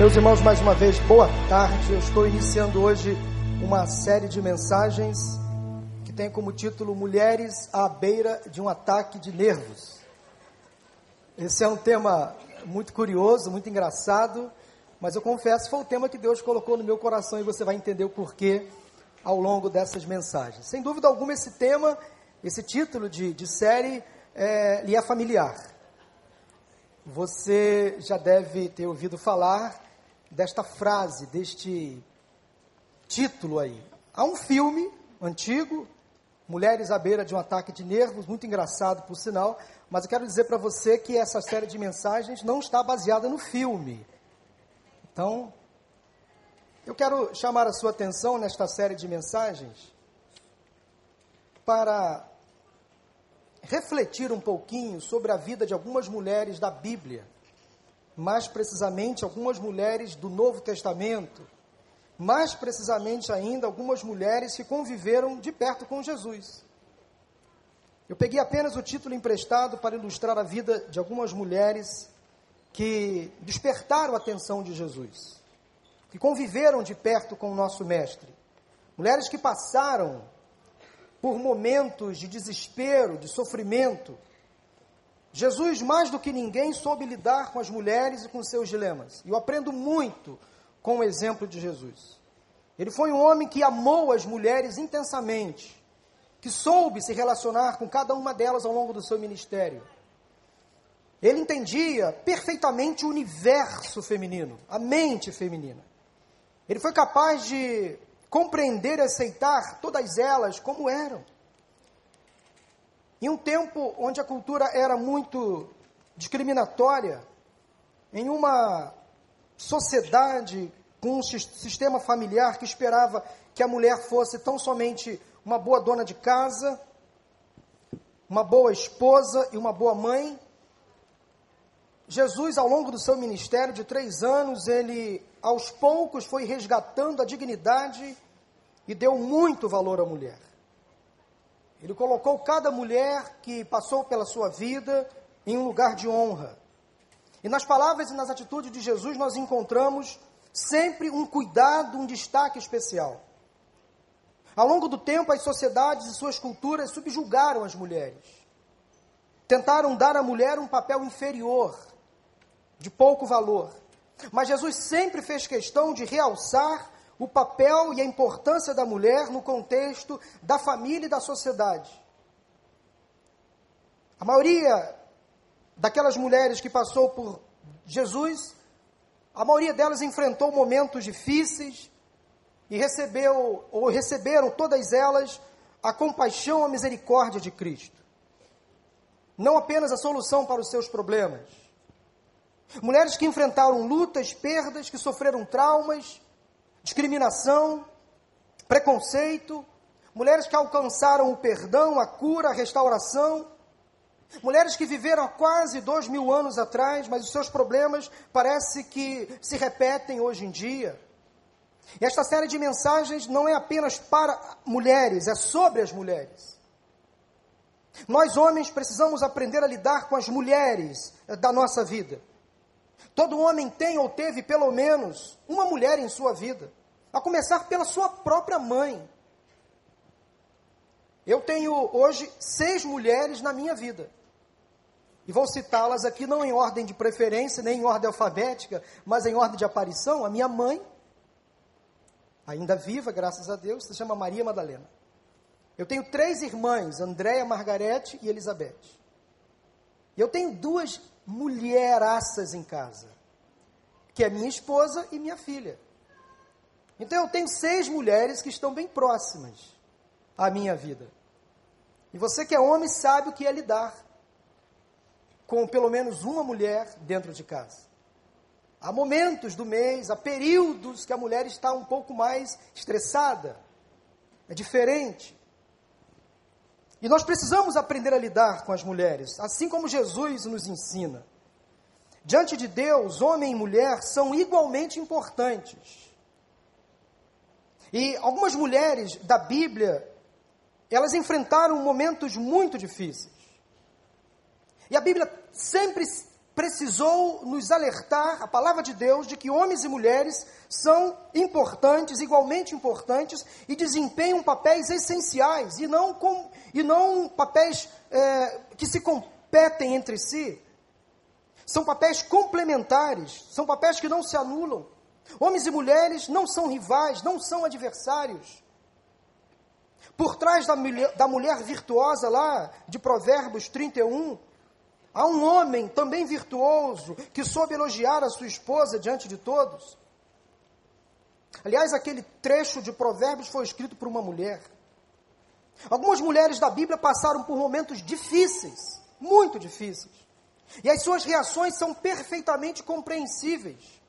Meus irmãos, mais uma vez, boa tarde. Eu estou iniciando hoje uma série de mensagens que tem como título Mulheres à beira de um ataque de nervos. Esse é um tema muito curioso, muito engraçado, mas eu confesso foi o tema que Deus colocou no meu coração e você vai entender o porquê ao longo dessas mensagens. Sem dúvida alguma, esse tema, esse título de, de série, é, lhe é familiar. Você já deve ter ouvido falar desta frase, deste título aí. Há um filme antigo, Mulheres à beira de um ataque de nervos, muito engraçado por sinal, mas eu quero dizer para você que essa série de mensagens não está baseada no filme. Então, eu quero chamar a sua atenção nesta série de mensagens para refletir um pouquinho sobre a vida de algumas mulheres da Bíblia mais precisamente algumas mulheres do Novo Testamento, mais precisamente ainda algumas mulheres que conviveram de perto com Jesus. Eu peguei apenas o título emprestado para ilustrar a vida de algumas mulheres que despertaram a atenção de Jesus, que conviveram de perto com o nosso Mestre. Mulheres que passaram por momentos de desespero, de sofrimento, Jesus, mais do que ninguém, soube lidar com as mulheres e com seus dilemas. E eu aprendo muito com o exemplo de Jesus. Ele foi um homem que amou as mulheres intensamente, que soube se relacionar com cada uma delas ao longo do seu ministério. Ele entendia perfeitamente o universo feminino, a mente feminina. Ele foi capaz de compreender e aceitar todas elas como eram. Em um tempo onde a cultura era muito discriminatória, em uma sociedade com um sistema familiar que esperava que a mulher fosse tão somente uma boa dona de casa, uma boa esposa e uma boa mãe, Jesus, ao longo do seu ministério de três anos, ele aos poucos foi resgatando a dignidade e deu muito valor à mulher. Ele colocou cada mulher que passou pela sua vida em um lugar de honra. E nas palavras e nas atitudes de Jesus nós encontramos sempre um cuidado, um destaque especial. Ao longo do tempo, as sociedades e suas culturas subjugaram as mulheres. Tentaram dar à mulher um papel inferior, de pouco valor. Mas Jesus sempre fez questão de realçar o papel e a importância da mulher no contexto da família e da sociedade. A maioria daquelas mulheres que passou por Jesus, a maioria delas enfrentou momentos difíceis e recebeu ou receberam todas elas a compaixão, a misericórdia de Cristo. Não apenas a solução para os seus problemas. Mulheres que enfrentaram lutas, perdas, que sofreram traumas, discriminação, preconceito, mulheres que alcançaram o perdão, a cura, a restauração, mulheres que viveram há quase dois mil anos atrás, mas os seus problemas parece que se repetem hoje em dia. E esta série de mensagens não é apenas para mulheres, é sobre as mulheres. Nós, homens, precisamos aprender a lidar com as mulheres da nossa vida. Todo homem tem ou teve pelo menos uma mulher em sua vida, a começar pela sua própria mãe. Eu tenho hoje seis mulheres na minha vida. E vou citá-las aqui não em ordem de preferência, nem em ordem alfabética, mas em ordem de aparição. A minha mãe, ainda viva, graças a Deus, se chama Maria Madalena. Eu tenho três irmãs, Andréia, Margarete e Elizabeth. E eu tenho duas mulheraças em casa, que é minha esposa e minha filha. Então eu tenho seis mulheres que estão bem próximas à minha vida. E você que é homem sabe o que é lidar com pelo menos uma mulher dentro de casa. Há momentos do mês, há períodos que a mulher está um pouco mais estressada. É diferente. E nós precisamos aprender a lidar com as mulheres, assim como Jesus nos ensina. Diante de Deus, homem e mulher são igualmente importantes. E algumas mulheres da Bíblia, elas enfrentaram momentos muito difíceis. E a Bíblia sempre precisou nos alertar, a palavra de Deus, de que homens e mulheres são importantes, igualmente importantes, e desempenham papéis essenciais, e não, com, e não papéis é, que se competem entre si. São papéis complementares, são papéis que não se anulam. Homens e mulheres não são rivais, não são adversários. Por trás da mulher, da mulher virtuosa lá de Provérbios 31, há um homem também virtuoso que soube elogiar a sua esposa diante de todos. Aliás, aquele trecho de Provérbios foi escrito por uma mulher. Algumas mulheres da Bíblia passaram por momentos difíceis, muito difíceis. E as suas reações são perfeitamente compreensíveis.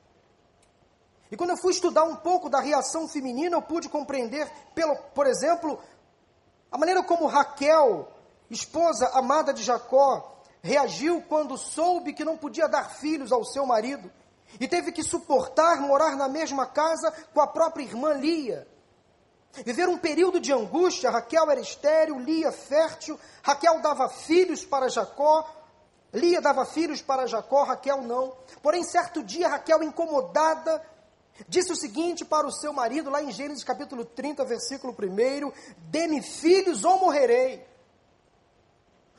E quando eu fui estudar um pouco da reação feminina, eu pude compreender, pelo, por exemplo, a maneira como Raquel, esposa amada de Jacó, reagiu quando soube que não podia dar filhos ao seu marido e teve que suportar morar na mesma casa com a própria irmã Lia. Viver um período de angústia, Raquel era estéril, Lia fértil, Raquel dava filhos para Jacó, Lia dava filhos para Jacó, Raquel não. Porém, certo dia, Raquel, incomodada, disse o seguinte para o seu marido, lá em Gênesis capítulo 30, versículo 1: Dê-me filhos ou morrerei.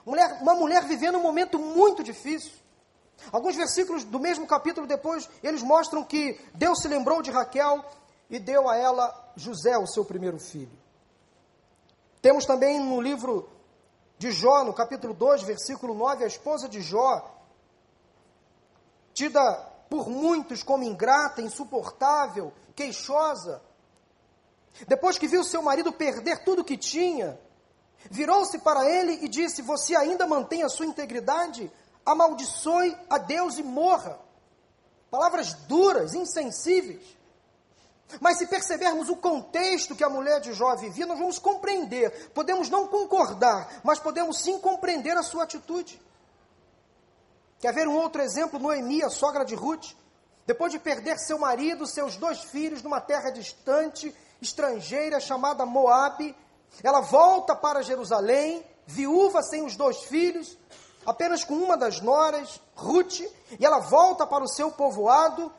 Mulher, uma mulher vivendo um momento muito difícil. Alguns versículos do mesmo capítulo depois, eles mostram que Deus se lembrou de Raquel e deu a ela José, o seu primeiro filho. Temos também no livro de Jó, no capítulo 2, versículo 9, a esposa de Jó, tida por muitos como ingrata, insuportável, queixosa. Depois que viu seu marido perder tudo o que tinha, virou-se para ele e disse: Você ainda mantém a sua integridade? Amaldiçoe a Deus e morra. Palavras duras, insensíveis. Mas se percebermos o contexto que a mulher de Jó vivia, nós vamos compreender. Podemos não concordar, mas podemos sim compreender a sua atitude. Quer ver um outro exemplo? Noemi, a sogra de Ruth. Depois de perder seu marido, seus dois filhos numa terra distante, estrangeira, chamada Moabe, ela volta para Jerusalém, viúva sem os dois filhos, apenas com uma das noras, Ruth, e ela volta para o seu povoado,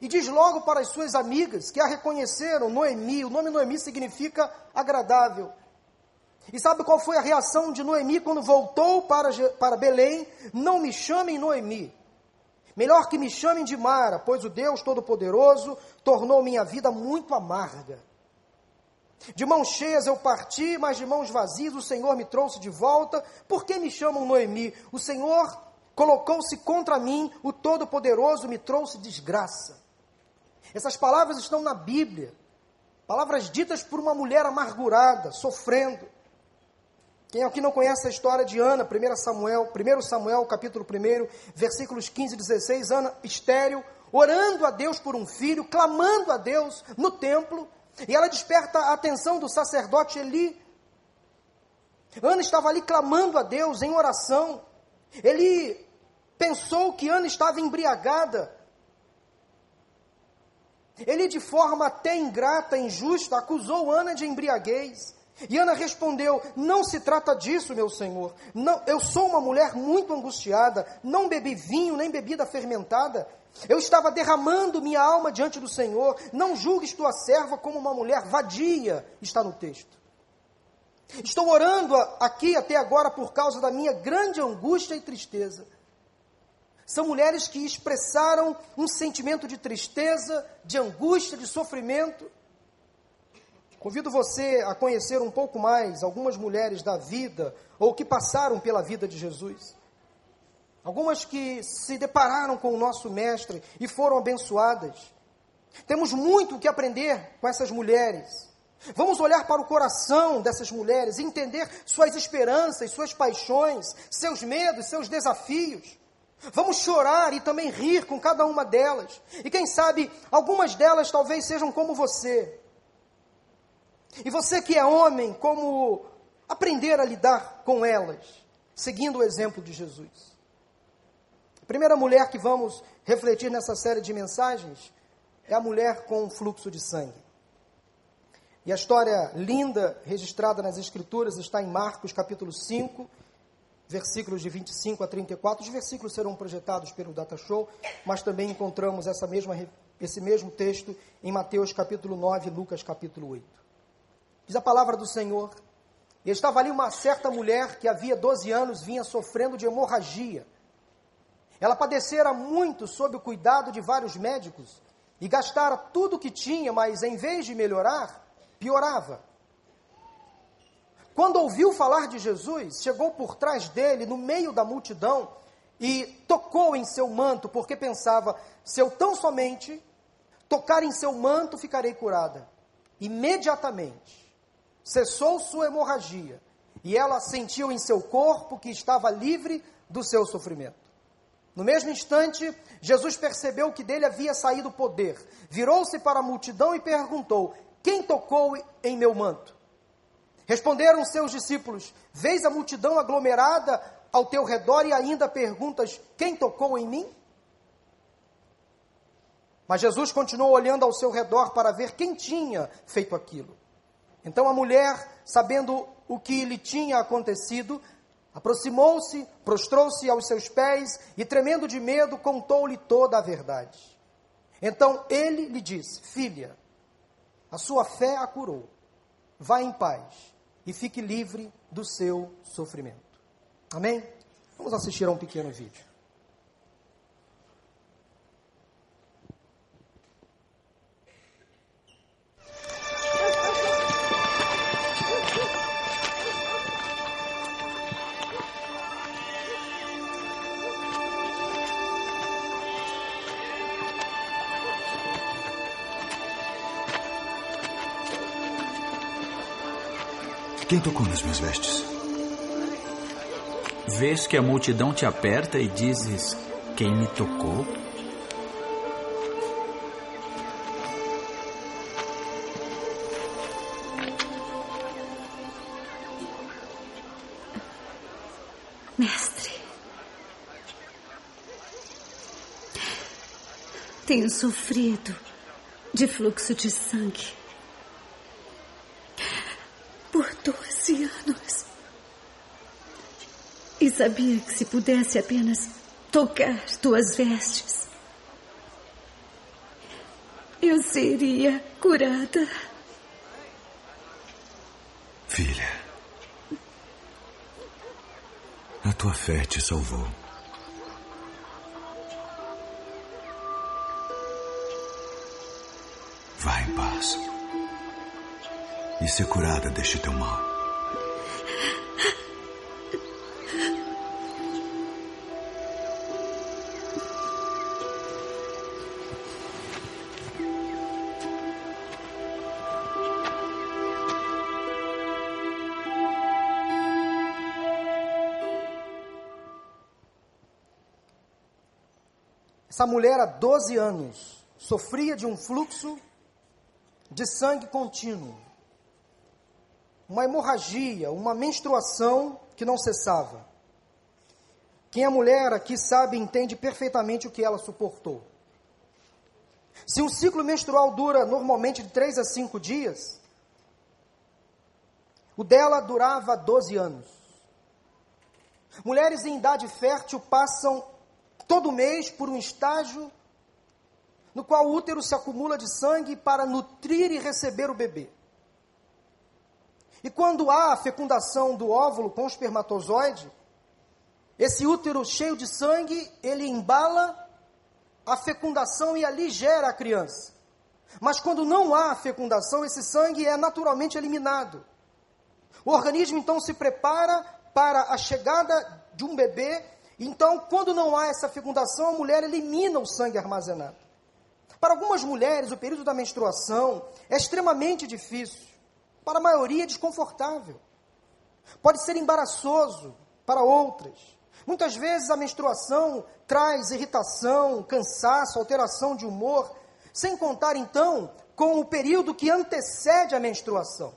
e diz logo para as suas amigas que a reconheceram, Noemi, o nome Noemi significa agradável. E sabe qual foi a reação de Noemi quando voltou para, para Belém? Não me chamem Noemi. Melhor que me chamem de Mara, pois o Deus Todo-Poderoso tornou minha vida muito amarga. De mãos cheias eu parti, mas de mãos vazias o Senhor me trouxe de volta. Por que me chamam Noemi? O Senhor colocou-se contra mim, o Todo-Poderoso me trouxe desgraça. Essas palavras estão na Bíblia. Palavras ditas por uma mulher amargurada, sofrendo. Quem aqui não conhece a história de Ana, 1 Samuel, 1 Samuel, capítulo 1, versículos 15 e 16, Ana estéril, orando a Deus por um filho, clamando a Deus no templo, e ela desperta a atenção do sacerdote Eli. Ana estava ali clamando a Deus em oração. Ele pensou que Ana estava embriagada, ele, de forma até ingrata, injusta, acusou Ana de embriaguez. E Ana respondeu: Não se trata disso, meu senhor. Não, eu sou uma mulher muito angustiada. Não bebi vinho nem bebida fermentada. Eu estava derramando minha alma diante do Senhor. Não julgues tua serva como uma mulher vadia, está no texto. Estou orando aqui até agora por causa da minha grande angústia e tristeza. São mulheres que expressaram um sentimento de tristeza, de angústia, de sofrimento. Convido você a conhecer um pouco mais algumas mulheres da vida ou que passaram pela vida de Jesus. Algumas que se depararam com o nosso Mestre e foram abençoadas. Temos muito o que aprender com essas mulheres. Vamos olhar para o coração dessas mulheres, entender suas esperanças, suas paixões, seus medos, seus desafios. Vamos chorar e também rir com cada uma delas. E quem sabe, algumas delas talvez sejam como você. E você que é homem, como aprender a lidar com elas, seguindo o exemplo de Jesus. A primeira mulher que vamos refletir nessa série de mensagens é a mulher com fluxo de sangue. E a história linda registrada nas Escrituras está em Marcos capítulo 5, versículos de 25 a 34. Os versículos serão projetados pelo Data Show, mas também encontramos essa mesma, esse mesmo texto em Mateus capítulo 9 e Lucas capítulo 8. Diz a palavra do Senhor, e estava ali uma certa mulher que havia 12 anos vinha sofrendo de hemorragia. Ela padecera muito sob o cuidado de vários médicos e gastara tudo o que tinha, mas em vez de melhorar, piorava. Quando ouviu falar de Jesus, chegou por trás dele, no meio da multidão, e tocou em seu manto, porque pensava: se eu tão somente tocar em seu manto, ficarei curada. Imediatamente cessou sua hemorragia, e ela sentiu em seu corpo que estava livre do seu sofrimento. No mesmo instante, Jesus percebeu que dele havia saído poder, virou-se para a multidão e perguntou: Quem tocou em meu manto? Responderam seus discípulos: Vês a multidão aglomerada ao teu redor e ainda perguntas: Quem tocou em mim? Mas Jesus continuou olhando ao seu redor para ver quem tinha feito aquilo. Então a mulher, sabendo o que lhe tinha acontecido, aproximou-se, prostrou-se aos seus pés e, tremendo de medo, contou-lhe toda a verdade. Então ele lhe disse: Filha, a sua fé a curou. Vá em paz e fique livre do seu sofrimento. Amém? Vamos assistir a um pequeno vídeo. Quem tocou nas minhas vestes? Vês que a multidão te aperta e dizes: Quem me tocou? Mestre, tenho sofrido de fluxo de sangue. Sabia que se pudesse apenas tocar tuas vestes, eu seria curada. Filha, a tua fé te salvou. Vá em paz e ser curada deste teu mal. Essa mulher, há 12 anos, sofria de um fluxo de sangue contínuo, uma hemorragia, uma menstruação que não cessava. Quem é mulher aqui sabe e entende perfeitamente o que ela suportou. Se um ciclo menstrual dura normalmente de 3 a 5 dias, o dela durava 12 anos. Mulheres em idade fértil passam todo mês por um estágio no qual o útero se acumula de sangue para nutrir e receber o bebê. E quando há a fecundação do óvulo com espermatozoide, esse útero cheio de sangue, ele embala a fecundação e ali gera a criança. Mas quando não há fecundação, esse sangue é naturalmente eliminado. O organismo então se prepara para a chegada de um bebê então, quando não há essa fecundação, a mulher elimina o sangue armazenado. Para algumas mulheres, o período da menstruação é extremamente difícil. Para a maioria, é desconfortável. Pode ser embaraçoso para outras. Muitas vezes a menstruação traz irritação, cansaço, alteração de humor, sem contar então com o período que antecede a menstruação.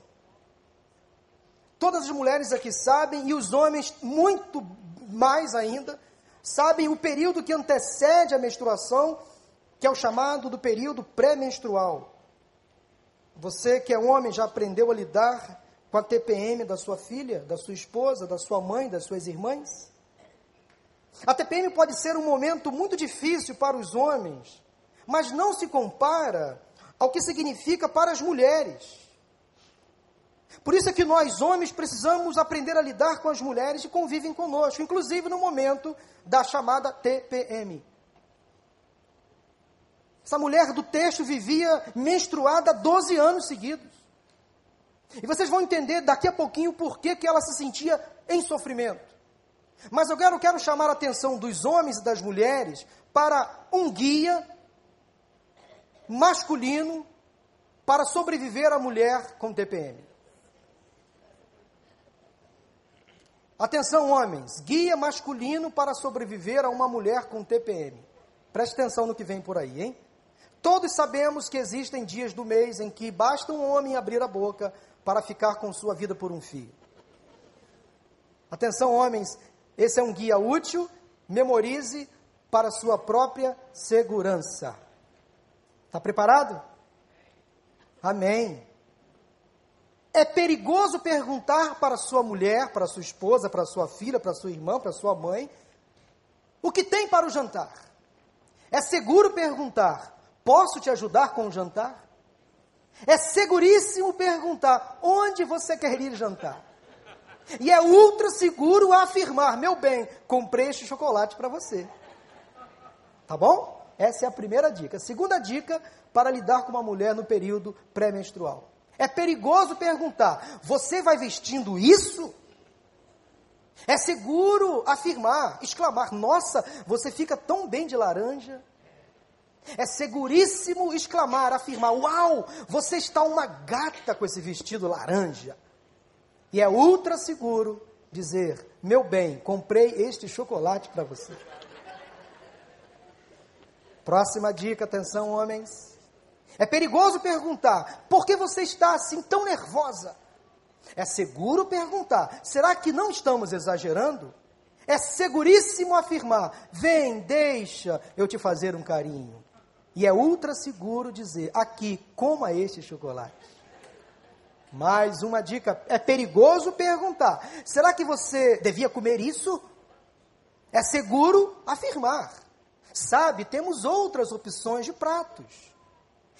Todas as mulheres aqui sabem, e os homens muito mais ainda, sabem o período que antecede a menstruação, que é o chamado do período pré-menstrual. Você que é homem já aprendeu a lidar com a TPM da sua filha, da sua esposa, da sua mãe, das suas irmãs? A TPM pode ser um momento muito difícil para os homens, mas não se compara ao que significa para as mulheres. Por isso é que nós, homens, precisamos aprender a lidar com as mulheres que convivem conosco, inclusive no momento da chamada TPM. Essa mulher do texto vivia menstruada 12 anos seguidos. E vocês vão entender daqui a pouquinho por que, que ela se sentia em sofrimento. Mas eu quero, quero chamar a atenção dos homens e das mulheres para um guia masculino para sobreviver à mulher com TPM. Atenção, homens, guia masculino para sobreviver a uma mulher com TPM. Preste atenção no que vem por aí, hein? Todos sabemos que existem dias do mês em que basta um homem abrir a boca para ficar com sua vida por um fio. Atenção, homens, esse é um guia útil, memorize para sua própria segurança. Está preparado? Amém. É perigoso perguntar para sua mulher, para sua esposa, para sua filha, para sua irmã, para sua mãe, o que tem para o jantar. É seguro perguntar: posso te ajudar com o jantar? É seguríssimo perguntar: onde você quer ir jantar? E é ultra seguro afirmar: meu bem, comprei este chocolate para você. Tá bom? Essa é a primeira dica. Segunda dica para lidar com uma mulher no período pré-menstrual. É perigoso perguntar: você vai vestindo isso? É seguro afirmar, exclamar: nossa, você fica tão bem de laranja. É seguríssimo exclamar, afirmar: uau, você está uma gata com esse vestido laranja. E é ultra seguro dizer: meu bem, comprei este chocolate para você. Próxima dica, atenção, homens. É perigoso perguntar: por que você está assim tão nervosa? É seguro perguntar: será que não estamos exagerando? É seguríssimo afirmar: vem, deixa eu te fazer um carinho. E é ultra seguro dizer: aqui, coma este chocolate. Mais uma dica: é perigoso perguntar: será que você devia comer isso? É seguro afirmar: sabe, temos outras opções de pratos.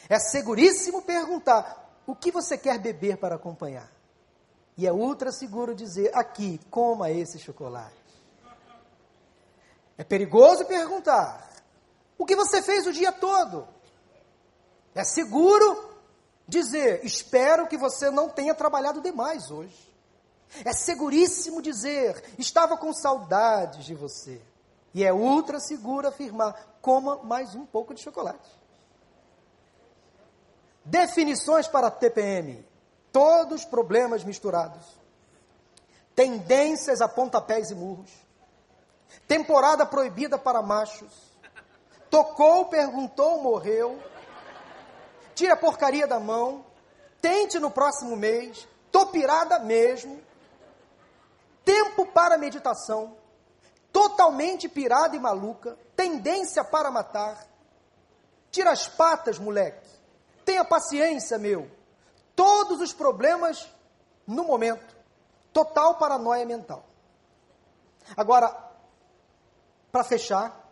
É seguríssimo perguntar: o que você quer beber para acompanhar? E é ultra seguro dizer: aqui, coma esse chocolate. É perigoso perguntar: o que você fez o dia todo? É seguro dizer: espero que você não tenha trabalhado demais hoje. É seguríssimo dizer: estava com saudades de você. E é ultra seguro afirmar: coma mais um pouco de chocolate. Definições para TPM: todos problemas misturados. Tendências a pontapés e murros. Temporada proibida para machos. Tocou, perguntou, morreu. Tira a porcaria da mão. Tente no próximo mês. Tô pirada mesmo. Tempo para meditação. Totalmente pirada e maluca. Tendência para matar. Tira as patas, moleque. Tenha paciência, meu. Todos os problemas no momento. Total paranoia mental. Agora, para fechar,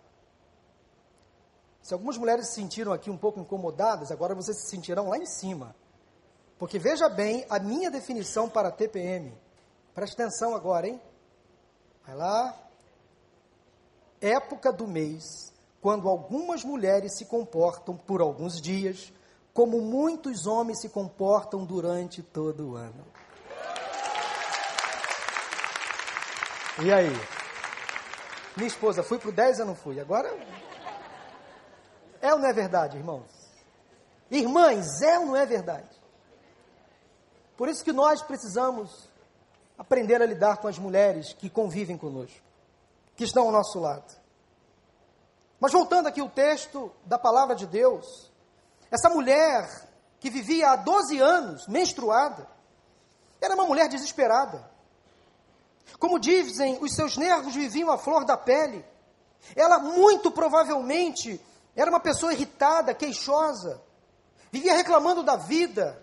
se algumas mulheres se sentiram aqui um pouco incomodadas, agora vocês se sentirão lá em cima. Porque veja bem a minha definição para TPM. Preste atenção agora, hein? Vai lá. Época do mês, quando algumas mulheres se comportam por alguns dias como muitos homens se comportam durante todo o ano. E aí? Minha esposa, fui pro 10 ou não fui? Agora. É ou não é verdade, irmãos? Irmãs, é ou não é verdade? Por isso que nós precisamos aprender a lidar com as mulheres que convivem conosco, que estão ao nosso lado. Mas voltando aqui ao texto da palavra de Deus, essa mulher que vivia há 12 anos menstruada, era uma mulher desesperada. Como dizem, os seus nervos viviam à flor da pele. Ela muito provavelmente era uma pessoa irritada, queixosa, vivia reclamando da vida.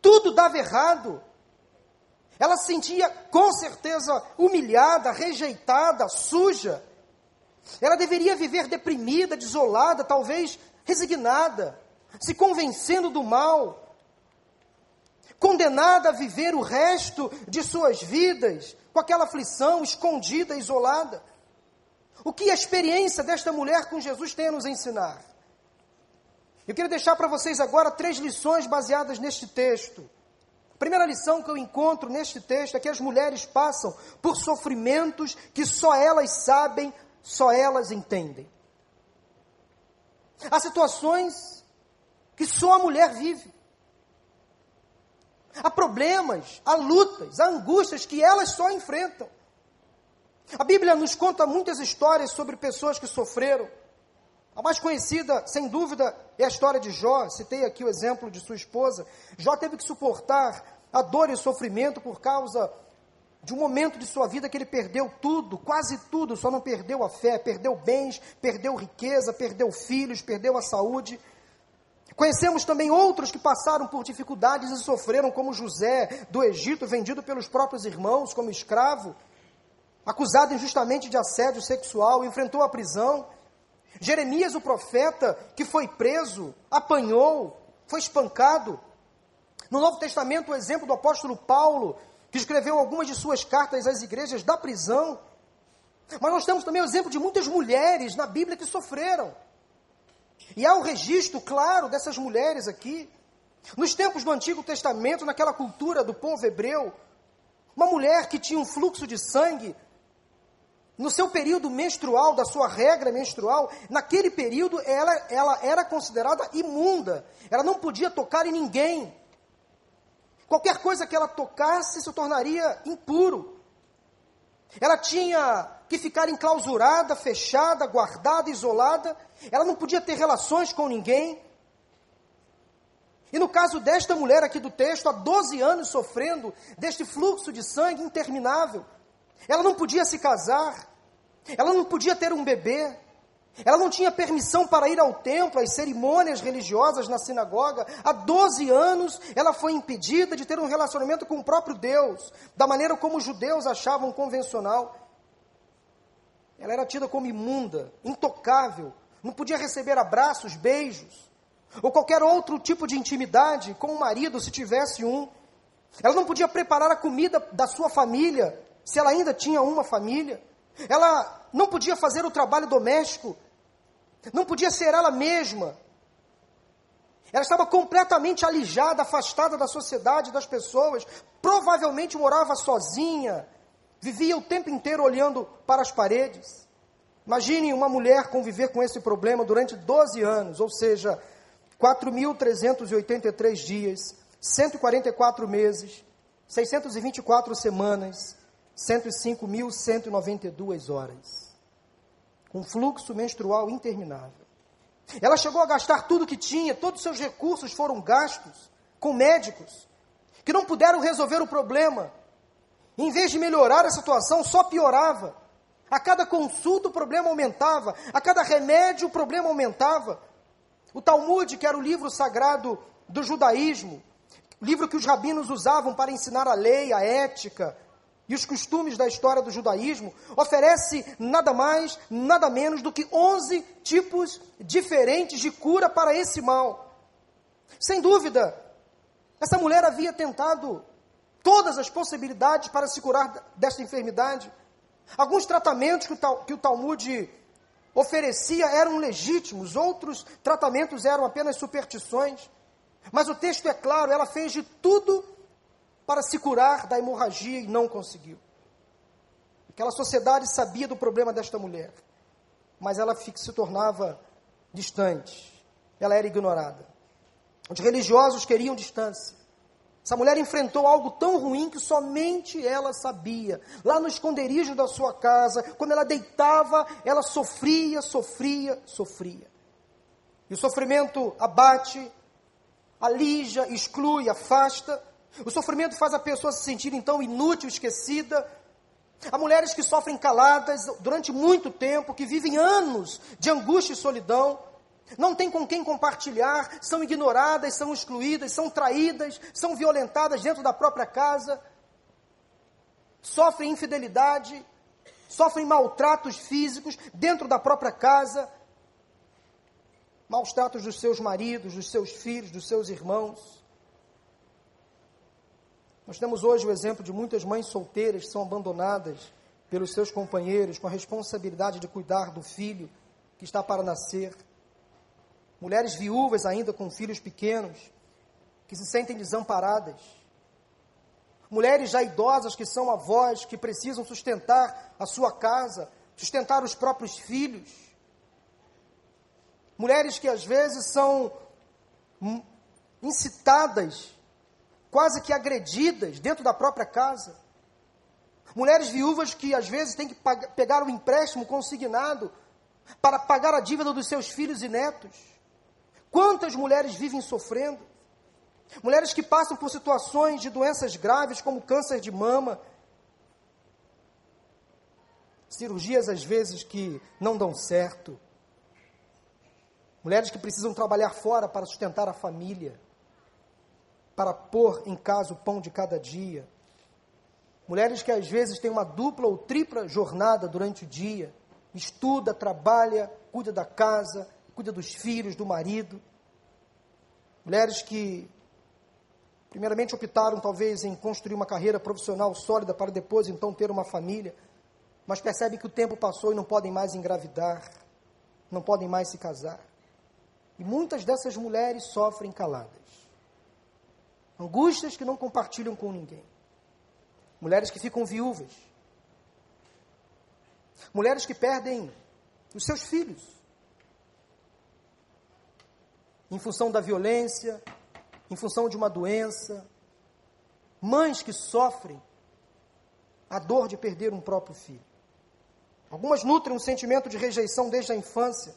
Tudo dava errado. Ela se sentia com certeza humilhada, rejeitada, suja. Ela deveria viver deprimida, desolada, talvez resignada, se convencendo do mal, condenada a viver o resto de suas vidas com aquela aflição, escondida, isolada. O que a experiência desta mulher com Jesus tem a nos ensinar? Eu quero deixar para vocês agora três lições baseadas neste texto. A primeira lição que eu encontro neste texto é que as mulheres passam por sofrimentos que só elas sabem, só elas entendem. Há situações que só a mulher vive. Há problemas, há lutas, há angústias que elas só enfrentam. A Bíblia nos conta muitas histórias sobre pessoas que sofreram. A mais conhecida, sem dúvida, é a história de Jó. Citei aqui o exemplo de sua esposa. Jó teve que suportar a dor e o sofrimento por causa de um momento de sua vida que ele perdeu tudo, quase tudo, só não perdeu a fé, perdeu bens, perdeu riqueza, perdeu filhos, perdeu a saúde. Conhecemos também outros que passaram por dificuldades e sofreram, como José do Egito, vendido pelos próprios irmãos como escravo, acusado injustamente de assédio sexual, enfrentou a prisão. Jeremias, o profeta, que foi preso, apanhou, foi espancado. No Novo Testamento, o exemplo do apóstolo Paulo, que escreveu algumas de suas cartas às igrejas da prisão. Mas nós temos também o exemplo de muitas mulheres na Bíblia que sofreram. E há um registro claro dessas mulheres aqui. Nos tempos do Antigo Testamento, naquela cultura do povo hebreu, uma mulher que tinha um fluxo de sangue no seu período menstrual, da sua regra menstrual, naquele período ela, ela era considerada imunda. Ela não podia tocar em ninguém. Qualquer coisa que ela tocasse se tornaria impuro. Ela tinha que ficar enclausurada, fechada, guardada, isolada. Ela não podia ter relações com ninguém. E no caso desta mulher aqui do texto, há 12 anos sofrendo deste fluxo de sangue interminável, ela não podia se casar, ela não podia ter um bebê. Ela não tinha permissão para ir ao templo, às cerimônias religiosas na sinagoga. Há 12 anos ela foi impedida de ter um relacionamento com o próprio Deus, da maneira como os judeus achavam convencional. Ela era tida como imunda, intocável, não podia receber abraços, beijos, ou qualquer outro tipo de intimidade com o marido, se tivesse um. Ela não podia preparar a comida da sua família, se ela ainda tinha uma família. Ela não podia fazer o trabalho doméstico, não podia ser ela mesma. Ela estava completamente alijada, afastada da sociedade, das pessoas. Provavelmente morava sozinha, vivia o tempo inteiro olhando para as paredes. Imagine uma mulher conviver com esse problema durante 12 anos, ou seja, 4.383 dias, 144 meses, 624 semanas, 105.192 horas. Com fluxo menstrual interminável. Ela chegou a gastar tudo que tinha, todos os seus recursos foram gastos com médicos que não puderam resolver o problema. Em vez de melhorar a situação, só piorava. A cada consulta o problema aumentava, a cada remédio o problema aumentava. O Talmud, que era o livro sagrado do judaísmo, livro que os rabinos usavam para ensinar a lei, a ética, e os costumes da história do judaísmo, oferece nada mais, nada menos do que 11 tipos diferentes de cura para esse mal. Sem dúvida, essa mulher havia tentado todas as possibilidades para se curar desta enfermidade. Alguns tratamentos que o, que o Talmud oferecia eram legítimos, outros tratamentos eram apenas superstições. Mas o texto é claro, ela fez de tudo para se curar da hemorragia e não conseguiu. Aquela sociedade sabia do problema desta mulher, mas ela se tornava distante, ela era ignorada. Os religiosos queriam distância. Essa mulher enfrentou algo tão ruim que somente ela sabia. Lá no esconderijo da sua casa, quando ela deitava, ela sofria, sofria, sofria. E o sofrimento abate, alija, exclui, afasta, o sofrimento faz a pessoa se sentir então inútil, esquecida. Há mulheres que sofrem caladas durante muito tempo, que vivem anos de angústia e solidão, não têm com quem compartilhar, são ignoradas, são excluídas, são traídas, são violentadas dentro da própria casa. sofrem infidelidade, sofrem maltratos físicos dentro da própria casa, maus tratos dos seus maridos, dos seus filhos, dos seus irmãos. Nós temos hoje o exemplo de muitas mães solteiras que são abandonadas pelos seus companheiros com a responsabilidade de cuidar do filho que está para nascer. Mulheres viúvas ainda com filhos pequenos que se sentem desamparadas. Mulheres já idosas que são avós, que precisam sustentar a sua casa, sustentar os próprios filhos. Mulheres que às vezes são incitadas, quase que agredidas dentro da própria casa. Mulheres viúvas que às vezes têm que pegar o um empréstimo consignado para pagar a dívida dos seus filhos e netos. Quantas mulheres vivem sofrendo? Mulheres que passam por situações de doenças graves, como câncer de mama, cirurgias às vezes que não dão certo. Mulheres que precisam trabalhar fora para sustentar a família, para pôr em casa o pão de cada dia. Mulheres que às vezes têm uma dupla ou tripla jornada durante o dia, estuda, trabalha, cuida da casa, cuida dos filhos, do marido. Mulheres que Primeiramente, optaram talvez em construir uma carreira profissional sólida para depois então ter uma família, mas percebem que o tempo passou e não podem mais engravidar, não podem mais se casar. E muitas dessas mulheres sofrem caladas. Angústias que não compartilham com ninguém. Mulheres que ficam viúvas. Mulheres que perdem os seus filhos. Em função da violência, em função de uma doença, mães que sofrem a dor de perder um próprio filho. Algumas nutrem um sentimento de rejeição desde a infância,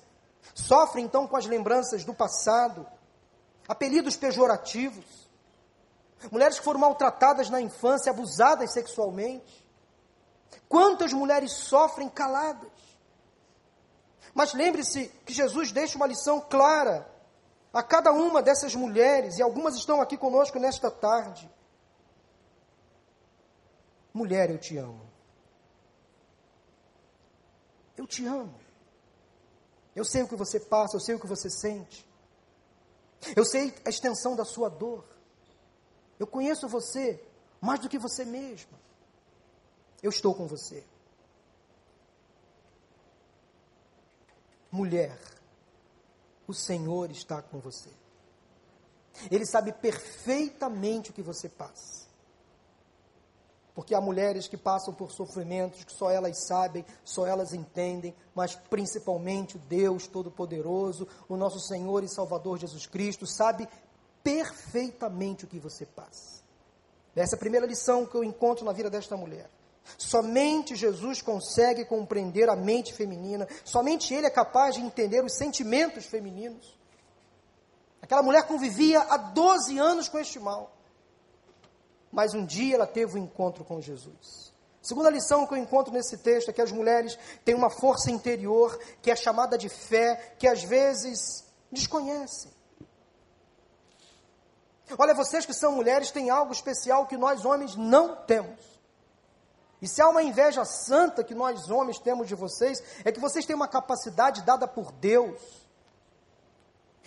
sofrem então com as lembranças do passado, apelidos pejorativos. Mulheres que foram maltratadas na infância, abusadas sexualmente. Quantas mulheres sofrem caladas? Mas lembre-se que Jesus deixa uma lição clara a cada uma dessas mulheres, e algumas estão aqui conosco nesta tarde. Mulher, eu te amo. Eu te amo. Eu sei o que você passa, eu sei o que você sente. Eu sei a extensão da sua dor. Eu conheço você mais do que você mesma. Eu estou com você. Mulher, o Senhor está com você. Ele sabe perfeitamente o que você passa. Porque há mulheres que passam por sofrimentos que só elas sabem, só elas entendem, mas principalmente o Deus Todo-Poderoso, o nosso Senhor e Salvador Jesus Cristo, sabe perfeitamente o que você passa. Essa é a primeira lição que eu encontro na vida desta mulher. Somente Jesus consegue compreender a mente feminina, somente Ele é capaz de entender os sentimentos femininos. Aquela mulher convivia há 12 anos com este mal, mas um dia ela teve um encontro com Jesus. Segunda lição que eu encontro nesse texto é que as mulheres têm uma força interior que é chamada de fé, que às vezes desconhecem. Olha, vocês que são mulheres têm algo especial que nós homens não temos. E se há uma inveja santa que nós homens temos de vocês, é que vocês têm uma capacidade dada por Deus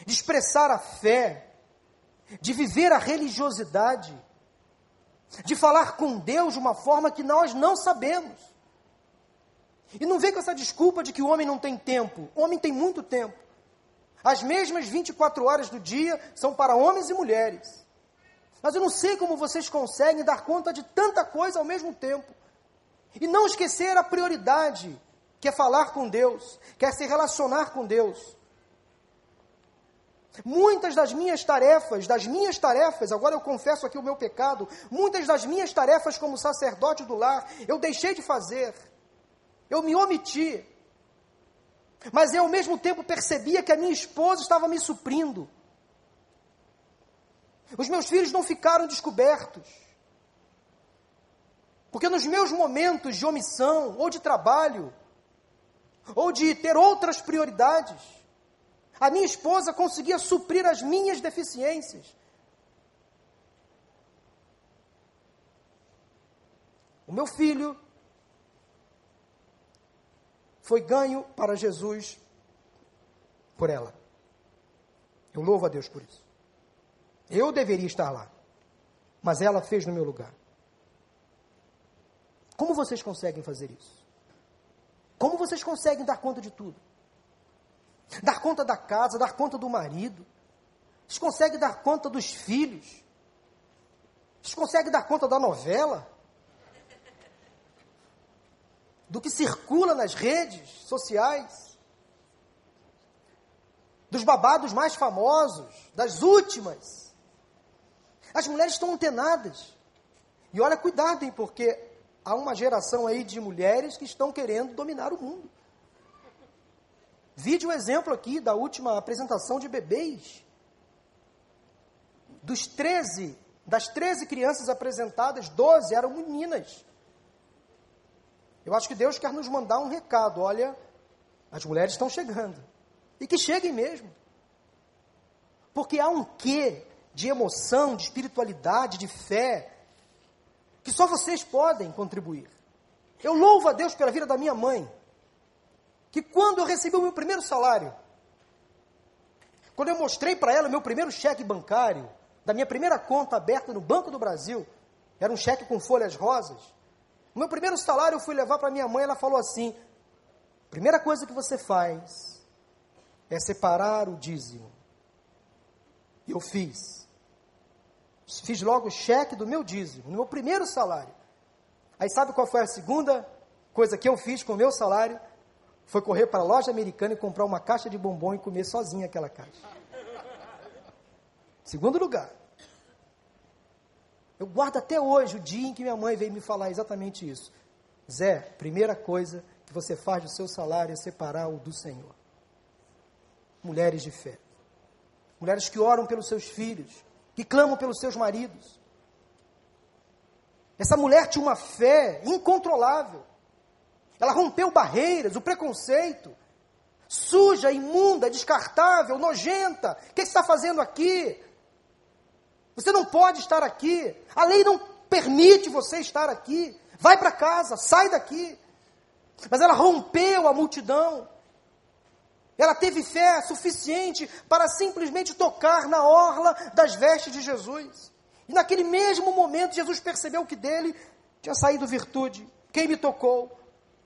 de expressar a fé, de viver a religiosidade, de falar com Deus de uma forma que nós não sabemos. E não vem com essa desculpa de que o homem não tem tempo. O homem tem muito tempo. As mesmas 24 horas do dia são para homens e mulheres. Mas eu não sei como vocês conseguem dar conta de tanta coisa ao mesmo tempo. E não esquecer a prioridade, que é falar com Deus, que é se relacionar com Deus. Muitas das minhas tarefas, das minhas tarefas, agora eu confesso aqui o meu pecado, muitas das minhas tarefas como sacerdote do lar, eu deixei de fazer, eu me omiti, mas eu ao mesmo tempo percebia que a minha esposa estava me suprindo. Os meus filhos não ficaram descobertos. Porque nos meus momentos de omissão, ou de trabalho, ou de ter outras prioridades, a minha esposa conseguia suprir as minhas deficiências. meu filho foi ganho para Jesus por ela. Eu louvo a Deus por isso. Eu deveria estar lá, mas ela fez no meu lugar. Como vocês conseguem fazer isso? Como vocês conseguem dar conta de tudo? Dar conta da casa, dar conta do marido. Vocês conseguem dar conta dos filhos. Vocês conseguem dar conta da novela? Do que circula nas redes sociais? Dos babados mais famosos, das últimas. As mulheres estão antenadas. E olha, cuidado, hein, porque há uma geração aí de mulheres que estão querendo dominar o mundo. Vide o exemplo aqui da última apresentação de bebês. Dos 13, das 13 crianças apresentadas, 12 eram meninas. Eu acho que Deus quer nos mandar um recado. Olha, as mulheres estão chegando. E que cheguem mesmo. Porque há um quê de emoção, de espiritualidade, de fé, que só vocês podem contribuir. Eu louvo a Deus pela vida da minha mãe que quando eu recebi o meu primeiro salário, quando eu mostrei para ela o meu primeiro cheque bancário, da minha primeira conta aberta no Banco do Brasil, era um cheque com folhas rosas. O meu primeiro salário eu fui levar para minha mãe, ela falou assim: primeira coisa que você faz é separar o dízimo. E eu fiz. Fiz logo o cheque do meu dízimo, no meu primeiro salário. Aí sabe qual foi a segunda coisa que eu fiz com o meu salário? foi correr para a loja americana e comprar uma caixa de bombom e comer sozinha aquela caixa. Segundo lugar, eu guardo até hoje o dia em que minha mãe veio me falar exatamente isso. Zé, primeira coisa que você faz do seu salário é separar o do Senhor. Mulheres de fé. Mulheres que oram pelos seus filhos, que clamam pelos seus maridos. Essa mulher tinha uma fé incontrolável. Ela rompeu barreiras, o preconceito. Suja, imunda, descartável, nojenta. O que você está fazendo aqui? Você não pode estar aqui. A lei não permite você estar aqui. Vai para casa, sai daqui. Mas ela rompeu a multidão. Ela teve fé suficiente para simplesmente tocar na orla das vestes de Jesus. E naquele mesmo momento, Jesus percebeu que dele tinha saído virtude. Quem me tocou?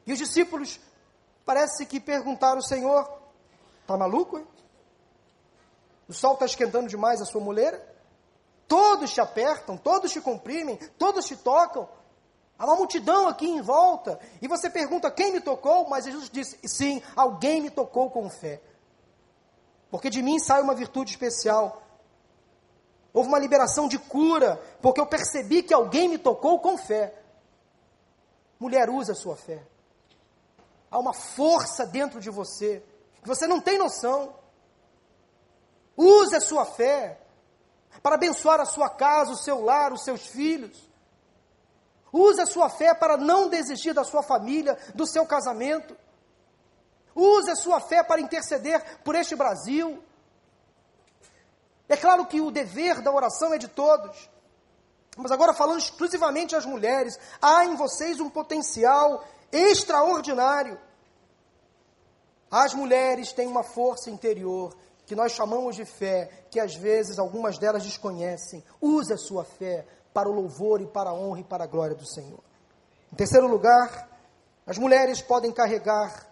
E os discípulos parece que perguntaram ao Senhor: está maluco? Hein? O sol está esquentando demais a sua mulher? Todos te apertam, todos te comprimem, todos te tocam. Há uma multidão aqui em volta. E você pergunta: quem me tocou? Mas Jesus disse: sim, alguém me tocou com fé. Porque de mim sai uma virtude especial. Houve uma liberação de cura, porque eu percebi que alguém me tocou com fé. Mulher, usa a sua fé. Há uma força dentro de você que você não tem noção. Use a sua fé para abençoar a sua casa, o seu lar, os seus filhos. Use a sua fé para não desistir da sua família, do seu casamento. Use a sua fé para interceder por este Brasil. É claro que o dever da oração é de todos. Mas agora falando exclusivamente às mulheres, há em vocês um potencial extraordinário. As mulheres têm uma força interior que nós chamamos de fé, que às vezes algumas delas desconhecem. Use a sua fé para o louvor e para a honra e para a glória do Senhor. Em terceiro lugar, as mulheres podem carregar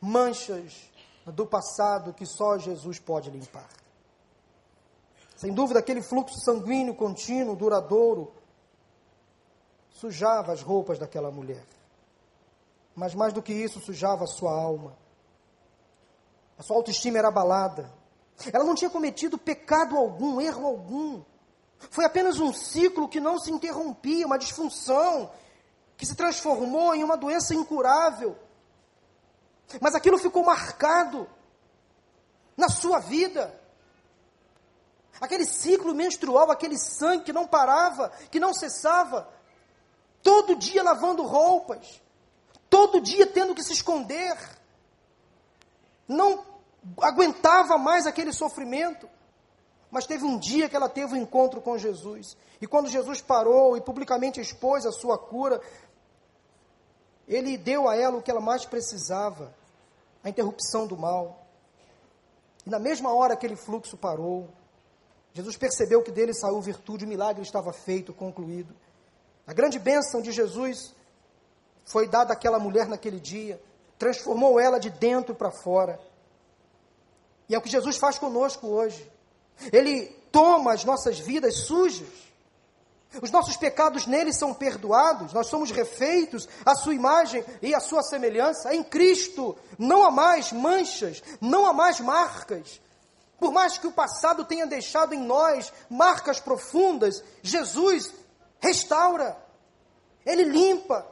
manchas do passado que só Jesus pode limpar. Sem dúvida, aquele fluxo sanguíneo contínuo, duradouro, sujava as roupas daquela mulher mas mais do que isso, sujava a sua alma. A sua autoestima era abalada. Ela não tinha cometido pecado algum, erro algum. Foi apenas um ciclo que não se interrompia, uma disfunção que se transformou em uma doença incurável. Mas aquilo ficou marcado na sua vida. Aquele ciclo menstrual, aquele sangue que não parava, que não cessava, todo dia lavando roupas, todo dia tendo que se esconder, não aguentava mais aquele sofrimento. Mas teve um dia que ela teve um encontro com Jesus. E quando Jesus parou e publicamente expôs a sua cura, ele deu a ela o que ela mais precisava: a interrupção do mal. E na mesma hora que aquele fluxo parou, Jesus percebeu que dele saiu virtude, o milagre estava feito, concluído. A grande bênção de Jesus foi dada àquela mulher naquele dia, transformou ela de dentro para fora. E é o que Jesus faz conosco hoje. Ele toma as nossas vidas sujas, os nossos pecados nele são perdoados, nós somos refeitos à sua imagem e à sua semelhança. Em Cristo não há mais manchas, não há mais marcas. Por mais que o passado tenha deixado em nós marcas profundas, Jesus restaura, ele limpa.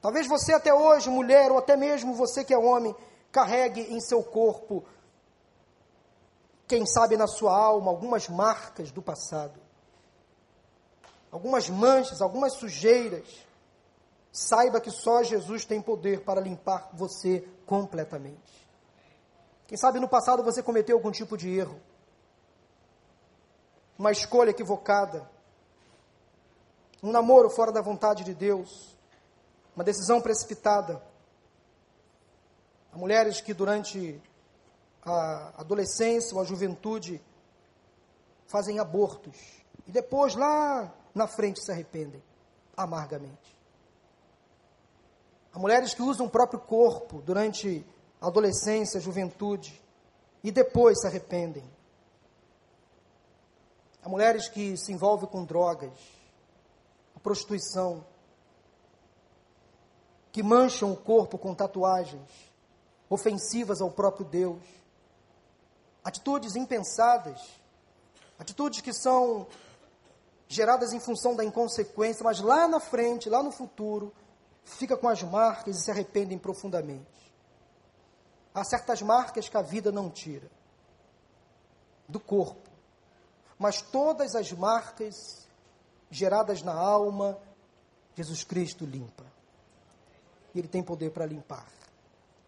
Talvez você até hoje, mulher, ou até mesmo você que é homem, carregue em seu corpo, quem sabe na sua alma, algumas marcas do passado, algumas manchas, algumas sujeiras. Saiba que só Jesus tem poder para limpar você completamente. Quem sabe no passado você cometeu algum tipo de erro, uma escolha equivocada, um namoro fora da vontade de Deus, uma decisão precipitada. Há mulheres que durante a adolescência ou a juventude fazem abortos e depois lá na frente se arrependem amargamente. Há mulheres que usam o próprio corpo durante a adolescência, a juventude e depois se arrependem. Há mulheres que se envolvem com drogas, a prostituição, que mancham o corpo com tatuagens ofensivas ao próprio Deus, atitudes impensadas, atitudes que são geradas em função da inconsequência, mas lá na frente, lá no futuro, fica com as marcas e se arrependem profundamente. Há certas marcas que a vida não tira do corpo, mas todas as marcas geradas na alma, Jesus Cristo limpa Ele tem poder para limpar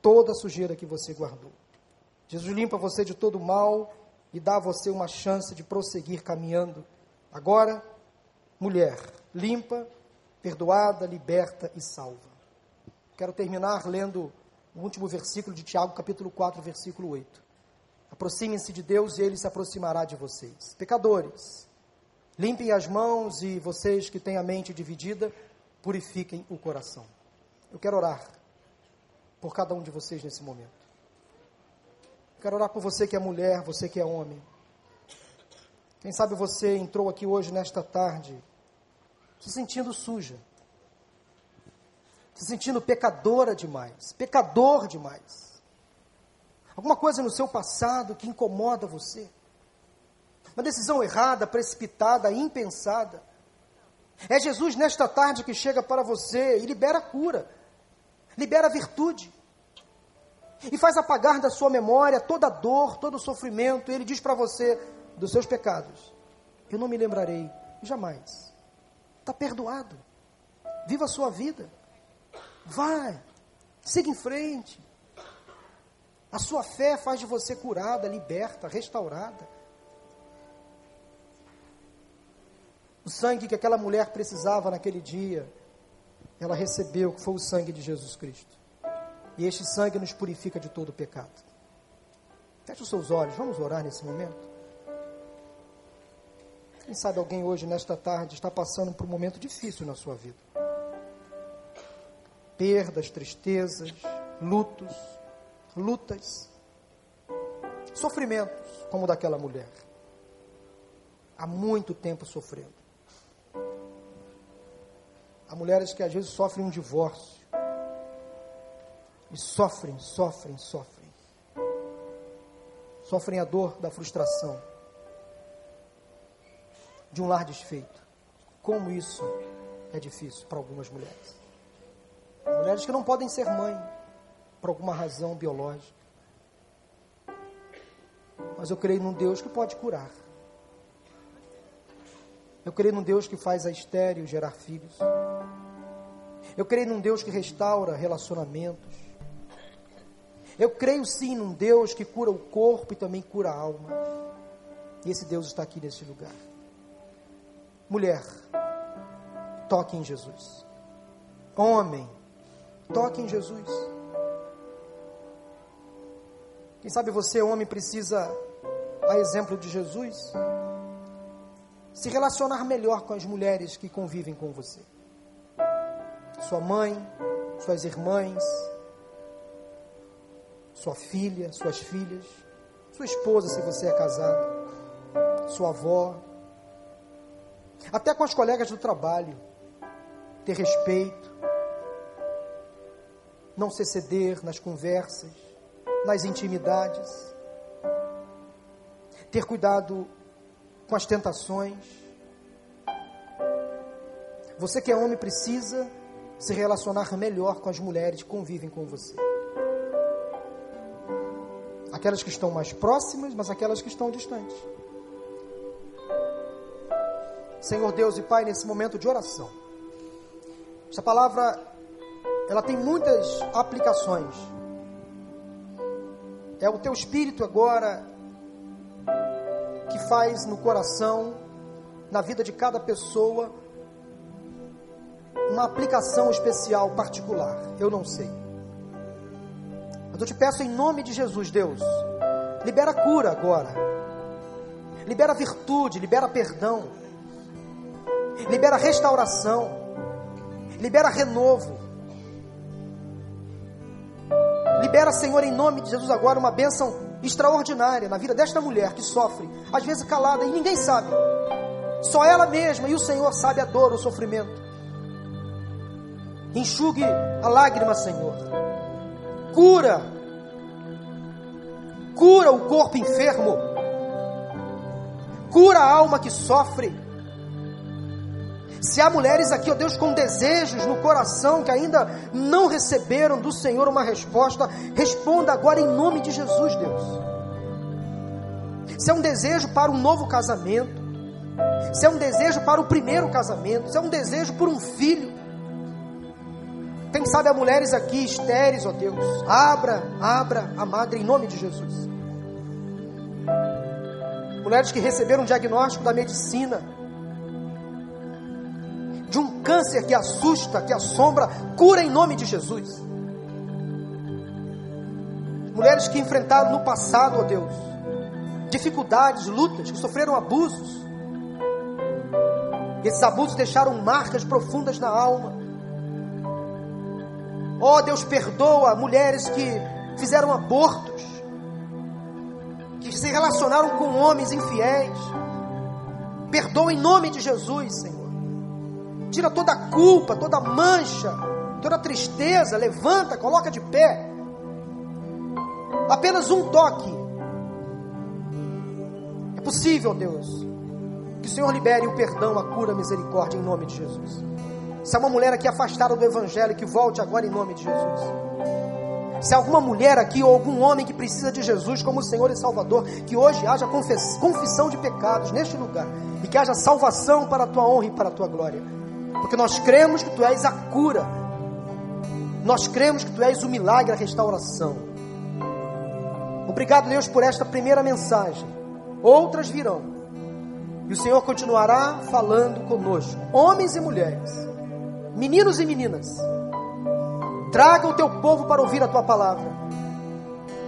toda a sujeira que você guardou. Jesus limpa você de todo mal e dá a você uma chance de prosseguir caminhando. Agora, mulher, limpa, perdoada, liberta e salva. Quero terminar lendo o último versículo de Tiago, capítulo 4, versículo 8. Aproximem-se de Deus e ele se aproximará de vocês. Pecadores, limpem as mãos e vocês que têm a mente dividida, purifiquem o coração. Eu quero orar por cada um de vocês nesse momento. Quero orar por você que é mulher, você que é homem. Quem sabe você entrou aqui hoje, nesta tarde, se sentindo suja, se sentindo pecadora demais, pecador demais. Alguma coisa no seu passado que incomoda você. Uma decisão errada, precipitada, impensada. É Jesus nesta tarde que chega para você e libera a cura libera a virtude e faz apagar da sua memória toda a dor, todo o sofrimento. Ele diz para você dos seus pecados: Eu não me lembrarei jamais. Está perdoado. Viva a sua vida. Vai. Siga em frente. A sua fé faz de você curada, liberta, restaurada. O sangue que aquela mulher precisava naquele dia ela recebeu, que foi o sangue de Jesus Cristo. Este sangue nos purifica de todo pecado. Feche os seus olhos, vamos orar nesse momento. Quem sabe alguém hoje, nesta tarde, está passando por um momento difícil na sua vida. Perdas, tristezas, lutos, lutas, sofrimentos, como o daquela mulher. Há muito tempo sofrendo. Há mulheres que às vezes sofrem um divórcio. E sofrem, sofrem, sofrem. Sofrem a dor da frustração. De um lar desfeito. Como isso é difícil para algumas mulheres. Mulheres que não podem ser mãe por alguma razão biológica. Mas eu creio num Deus que pode curar. Eu creio num Deus que faz a estéreo gerar filhos. Eu creio num Deus que restaura relacionamentos. Eu creio sim num Deus que cura o corpo e também cura a alma. E esse Deus está aqui nesse lugar. Mulher, toque em Jesus. Homem, toque em Jesus. Quem sabe você, homem, precisa, a exemplo de Jesus, se relacionar melhor com as mulheres que convivem com você. Sua mãe, suas irmãs, sua filha, suas filhas, sua esposa, se você é casado, sua avó, até com as colegas do trabalho, ter respeito, não se ceder nas conversas, nas intimidades, ter cuidado com as tentações. Você que é homem precisa se relacionar melhor com as mulheres que convivem com você. Aquelas que estão mais próximas, mas aquelas que estão distantes. Senhor Deus e Pai, nesse momento de oração, essa palavra ela tem muitas aplicações. É o teu espírito agora que faz no coração, na vida de cada pessoa, uma aplicação especial, particular. Eu não sei. Mas eu te peço em nome de Jesus, Deus, libera cura agora. Libera virtude, libera perdão. Libera restauração. Libera renovo. Libera, Senhor, em nome de Jesus agora uma bênção extraordinária na vida desta mulher que sofre, às vezes calada, e ninguém sabe. Só ela mesma e o Senhor sabe a dor, o sofrimento. Enxugue a lágrima, Senhor. Cura. Cura o corpo enfermo. Cura a alma que sofre. Se há mulheres aqui, ó Deus, com desejos no coração que ainda não receberam do Senhor uma resposta, responda agora em nome de Jesus, Deus. Se é um desejo para um novo casamento, se é um desejo para o primeiro casamento, se é um desejo por um filho, quem sabe há mulheres aqui estéreis, ó Deus, abra, abra a madre em nome de Jesus. Mulheres que receberam um diagnóstico da medicina, de um câncer que assusta, que assombra, cura em nome de Jesus. Mulheres que enfrentaram no passado, ó Deus, dificuldades, lutas, que sofreram abusos. E esses abusos deixaram marcas profundas na alma. Ó oh, Deus, perdoa mulheres que fizeram abortos, que se relacionaram com homens infiéis. Perdoa em nome de Jesus, Senhor. Tira toda a culpa, toda a mancha, toda a tristeza, levanta, coloca de pé. Apenas um toque. É possível, Deus, que o Senhor libere o perdão, a cura, a misericórdia em nome de Jesus. Se há uma mulher aqui afastada do Evangelho, que volte agora em nome de Jesus. Se há alguma mulher aqui ou algum homem que precisa de Jesus como Senhor e Salvador, que hoje haja confissão de pecados neste lugar e que haja salvação para a tua honra e para a tua glória. Porque nós cremos que tu és a cura. Nós cremos que tu és o milagre, a restauração. Obrigado, Deus, por esta primeira mensagem. Outras virão. E o Senhor continuará falando conosco, homens e mulheres, meninos e meninas. Traga o teu povo para ouvir a tua palavra.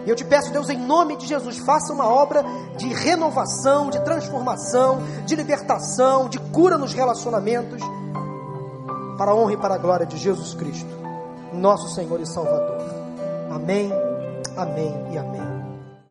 E eu te peço, Deus, em nome de Jesus, faça uma obra de renovação, de transformação, de libertação, de cura nos relacionamentos para a honra e para a glória de Jesus Cristo, nosso Senhor e Salvador. Amém, amém e amém.